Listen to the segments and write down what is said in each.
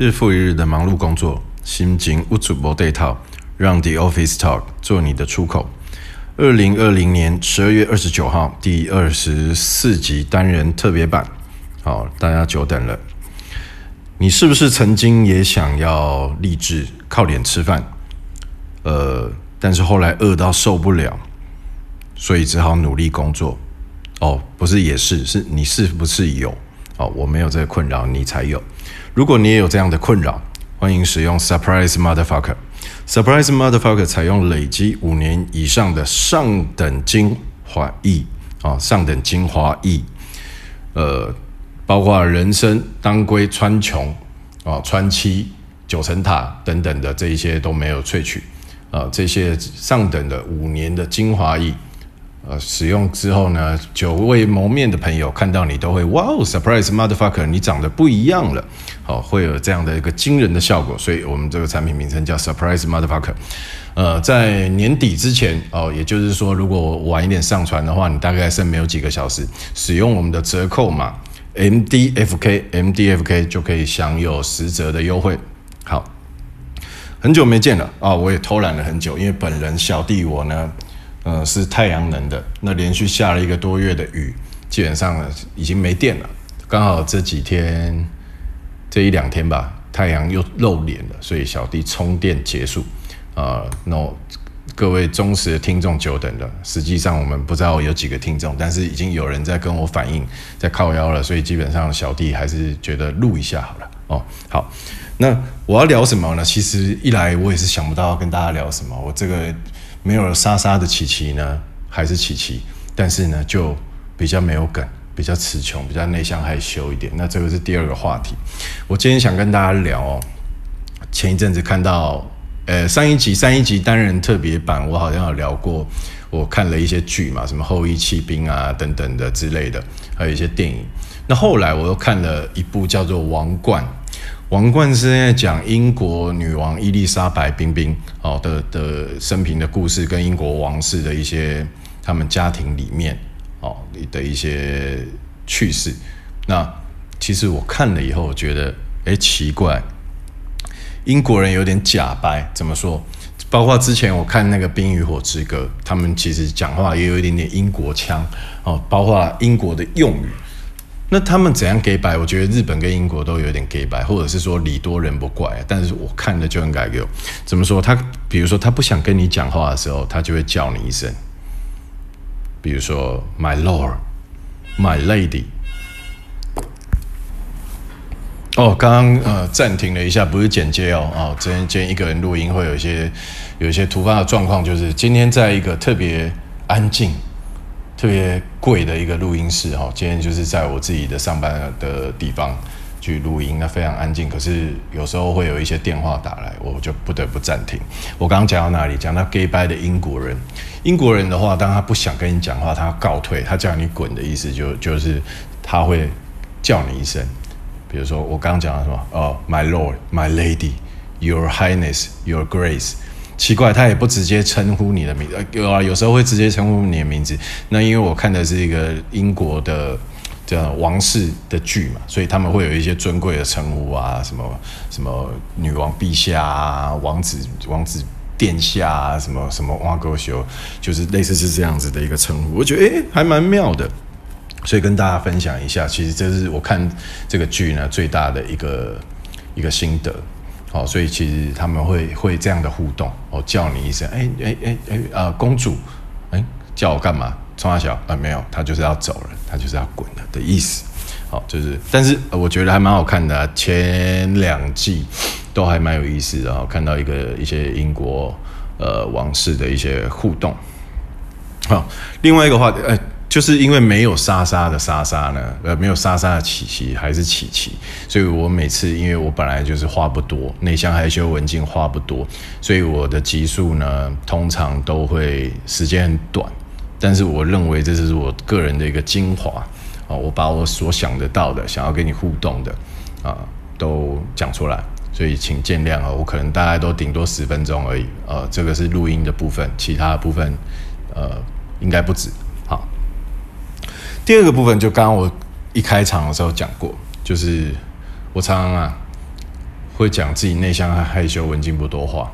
日复一日的忙碌工作，心情无处无地讨，让 The Office Talk 做你的出口。二零二零年十二月二十九号，第二十四集单人特别版。好，大家久等了。你是不是曾经也想要立志靠脸吃饭？呃，但是后来饿到受不了，所以只好努力工作。哦，不是，也是，是你是不是有？哦，我没有这个困扰，你才有。如果你也有这样的困扰，欢迎使用 Surprise Motherfucker。Surprise Motherfucker 采用累积五年以上的上等精华液啊，上等精华液，呃，包括人参、当归、川穹啊、川七、九层塔等等的这一些都没有萃取啊，这些上等的五年的精华液。呃，使用之后呢，久未谋面的朋友看到你都会哇哦，surprise motherfucker，你长得不一样了，好，会有这样的一个惊人的效果，所以我们这个产品名称叫 surprise motherfucker。呃，在年底之前哦，也就是说，如果晚一点上传的话，你大概剩没有几个小时，使用我们的折扣码 MDFK MDFK 就可以享有十折的优惠。好，很久没见了啊，我也偷懒了很久，因为本人小弟我呢。呃，是太阳能的。那连续下了一个多月的雨，基本上已经没电了。刚好这几天，这一两天吧，太阳又露脸了，所以小弟充电结束。啊、呃，那各位忠实的听众久等了。实际上我们不知道有几个听众，但是已经有人在跟我反映，在靠腰了。所以基本上小弟还是觉得录一下好了。哦，好，那我要聊什么呢？其实一来我也是想不到要跟大家聊什么。我这个。没有了莎莎的琪琪呢，还是琪琪，但是呢，就比较没有梗，比较词穷，比较内向害羞一点。那这个是第二个话题。我今天想跟大家聊哦，前一阵子看到，呃，上一集上一集单人特别版，我好像有聊过，我看了一些剧嘛，什么后翼弃兵啊等等的之类的，还有一些电影。那后来我又看了一部叫做《王冠》。王冠是在讲英国女王伊丽莎白冰冰哦的的生平的故事，跟英国王室的一些他们家庭里面哦的一些趣事。那其实我看了以后，我觉得哎奇怪，英国人有点假白，怎么说？包括之前我看那个《冰与火之歌》，他们其实讲话也有一点点英国腔哦，包括英国的用语。那他们怎样给白？我觉得日本跟英国都有点给白，或者是说礼多人不怪。但是我看了就很改给怎么说？他比如说他不想跟你讲话的时候，他就会叫你一声，比如说 My Lord, My Lady。哦，刚刚呃暂停了一下，不是剪接哦。哦，今天今天一个人录音会有一些有一些突发的状况，就是今天在一个特别安静。特别贵的一个录音室哈，今天就是在我自己的上班的地方去录音，那非常安静。可是有时候会有一些电话打来，我就不得不暂停。我刚刚讲到哪里？讲到 gay by 的英国人。英国人的话，当他不想跟你讲话，他告退，他叫你滚的意思就就是他会叫你一声，比如说我刚刚讲到什么？哦，My Lord, My Lady, Your Highness, Your Grace。奇怪，他也不直接称呼你的名字，有啊，有时候会直接称呼你的名字。那因为我看的是一个英国的这样王室的剧嘛，所以他们会有一些尊贵的称呼啊，什么什么女王陛下啊，王子王子殿下啊，什么什么哇哥修，就是类似是这样子的一个称呼。我觉得诶、还蛮妙的，所以跟大家分享一下。其实这是我看这个剧呢最大的一个一个心得。好，所以其实他们会会这样的互动，哦，叫你一声，哎哎哎哎啊，公主，哎，叫我干嘛？冲三小啊，没有，他就是要走了，他就是要滚了的意思。好，就是，但是我觉得还蛮好看的，前两季都还蛮有意思的，然后看到一个一些英国呃王室的一些互动。好，另外一个话题，哎。就是因为没有莎莎的莎莎呢，呃，没有莎莎的琪琪还是琪琪，所以我每次因为我本来就是话不多，内向害羞文静话不多，所以我的集数呢通常都会时间很短，但是我认为这是我个人的一个精华啊，我把我所想得到的，想要跟你互动的啊都讲出来，所以请见谅啊，我可能大概都顶多十分钟而已，呃，这个是录音的部分，其他部分呃应该不止。第二个部分就刚刚我一开场的时候讲过，就是我常常啊会讲自己内向害羞、文静不多话，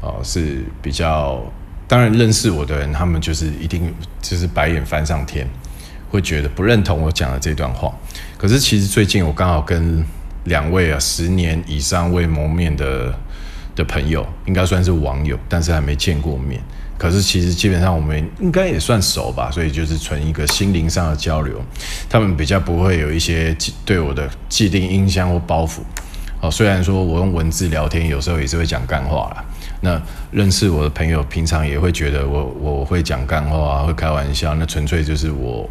哦，是比较。当然认识我的人，他们就是一定就是白眼翻上天，会觉得不认同我讲的这段话。可是其实最近我刚好跟两位啊十年以上未谋面的的朋友，应该算是网友，但是还没见过面。可是其实基本上我们应该也算熟吧，所以就是纯一个心灵上的交流。他们比较不会有一些对我的既定印象或包袱。哦，虽然说我用文字聊天，有时候也是会讲干话啦。那认识我的朋友，平常也会觉得我我会讲干话啊，会开玩笑。那纯粹就是我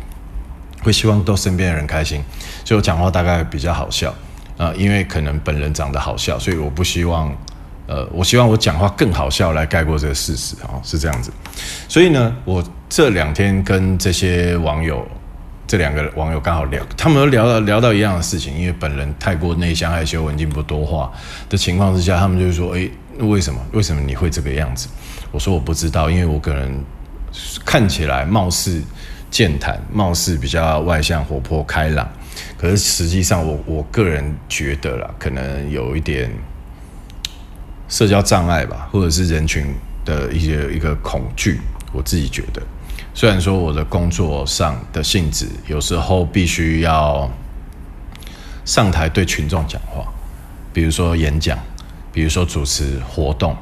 会希望逗身边的人开心，所以我讲话大概比较好笑啊。因为可能本人长得好笑，所以我不希望。呃，我希望我讲话更好笑来盖过这个事实啊，是这样子。所以呢，我这两天跟这些网友，这两个网友刚好聊，他们都聊到聊到一样的事情。因为本人太过内向害羞、文静不多话的情况之下，他们就说：“诶，为什么？为什么你会这个样子？”我说：“我不知道，因为我个人看起来貌似健谈，貌似比较外向、活泼、开朗，可是实际上我我个人觉得啦，可能有一点。”社交障碍吧，或者是人群的一些一个恐惧，我自己觉得，虽然说我的工作上的性质有时候必须要上台对群众讲话，比如说演讲，比如说主持活动，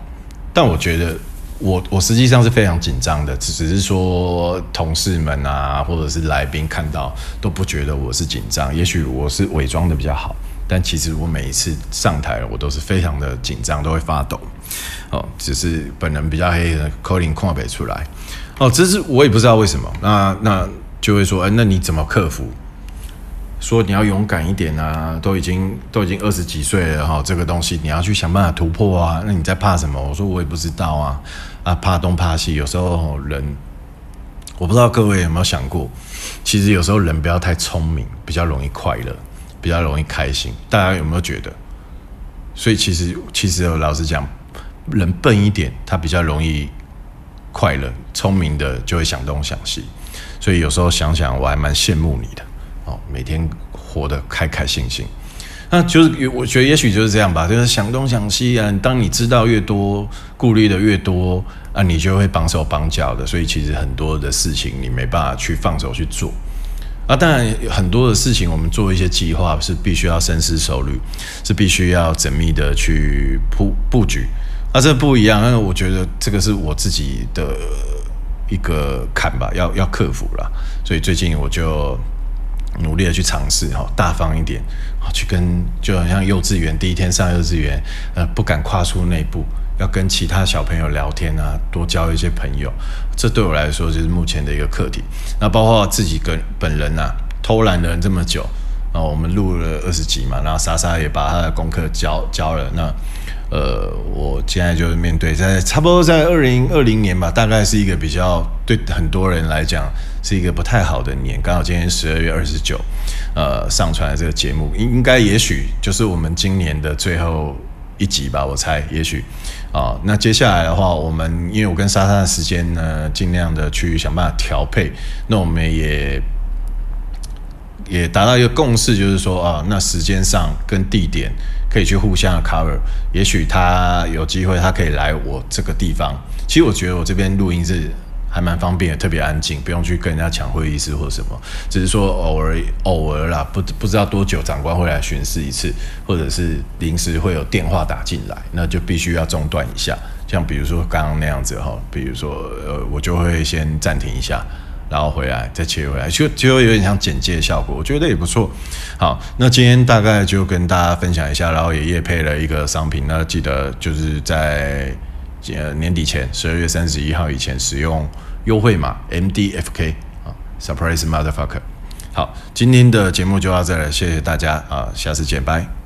但我觉得我我实际上是非常紧张的，只只是说同事们啊，或者是来宾看到都不觉得我是紧张，也许我是伪装的比较好。但其实我每一次上台，我都是非常的紧张，都会发抖。哦，只是本人比较黑的，口令跨北出来。哦，这是我也不知道为什么。那那就会说，哎，那你怎么克服？说你要勇敢一点啊，都已经都已经二十几岁了哈，这个东西你要去想办法突破啊。那你在怕什么？我说我也不知道啊。啊，怕东怕西，有时候人，我不知道各位有没有想过，其实有时候人不要太聪明，比较容易快乐。比较容易开心，大家有没有觉得？所以其实其实老实讲，人笨一点，他比较容易快乐；聪明的就会想东想西。所以有时候想想，我还蛮羡慕你的哦，每天活得开开心心。那就是我觉得也许就是这样吧，就是想东想西啊。当你知道越多，顾虑的越多啊，你就会绑手绑脚的。所以其实很多的事情你没办法去放手去做。啊，当然很多的事情，我们做一些计划是必须要深思熟虑，是必须要缜密的去铺布局。啊，这不一样，那我觉得这个是我自己的一个坎吧，要要克服了。所以最近我就努力的去尝试哈，大方一点，去跟就好像幼稚园第一天上幼稚园，呃，不敢跨出那步。要跟其他小朋友聊天啊，多交一些朋友，这对我来说就是目前的一个课题。那包括自己跟本人呐、啊，偷懒了这么久，啊我们录了二十集嘛，然后莎莎也把她的功课交交了。那呃，我现在就是面对在差不多在二零二零年吧，大概是一个比较对很多人来讲是一个不太好的年。刚好今天十二月二十九，呃，上传的这个节目应应该也许就是我们今年的最后一集吧，我猜也许。啊、那接下来的话，我们因为我跟莎莎的时间呢，尽量的去想办法调配。那我们也也达到一个共识，就是说啊，那时间上跟地点可以去互相的 cover。也许他有机会，他可以来我这个地方。其实我觉得我这边录音是。还蛮方便的，特别安静，不用去跟人家抢会议室或什么，只是说偶尔偶尔啦，不不知道多久长官会来巡视一次，或者是临时会有电话打进来，那就必须要中断一下。像比如说刚刚那样子哈，比如说呃，我就会先暂停一下，然后回来再切回来，就就有点像简介效果，我觉得也不错。好，那今天大概就跟大家分享一下，然后也配了一个商品，那记得就是在。呃，年底前，十二月三十一号以前使用优惠码 MDFK 啊，Surprise Motherfucker。好，今天的节目就到这里，谢谢大家啊，下次见，拜。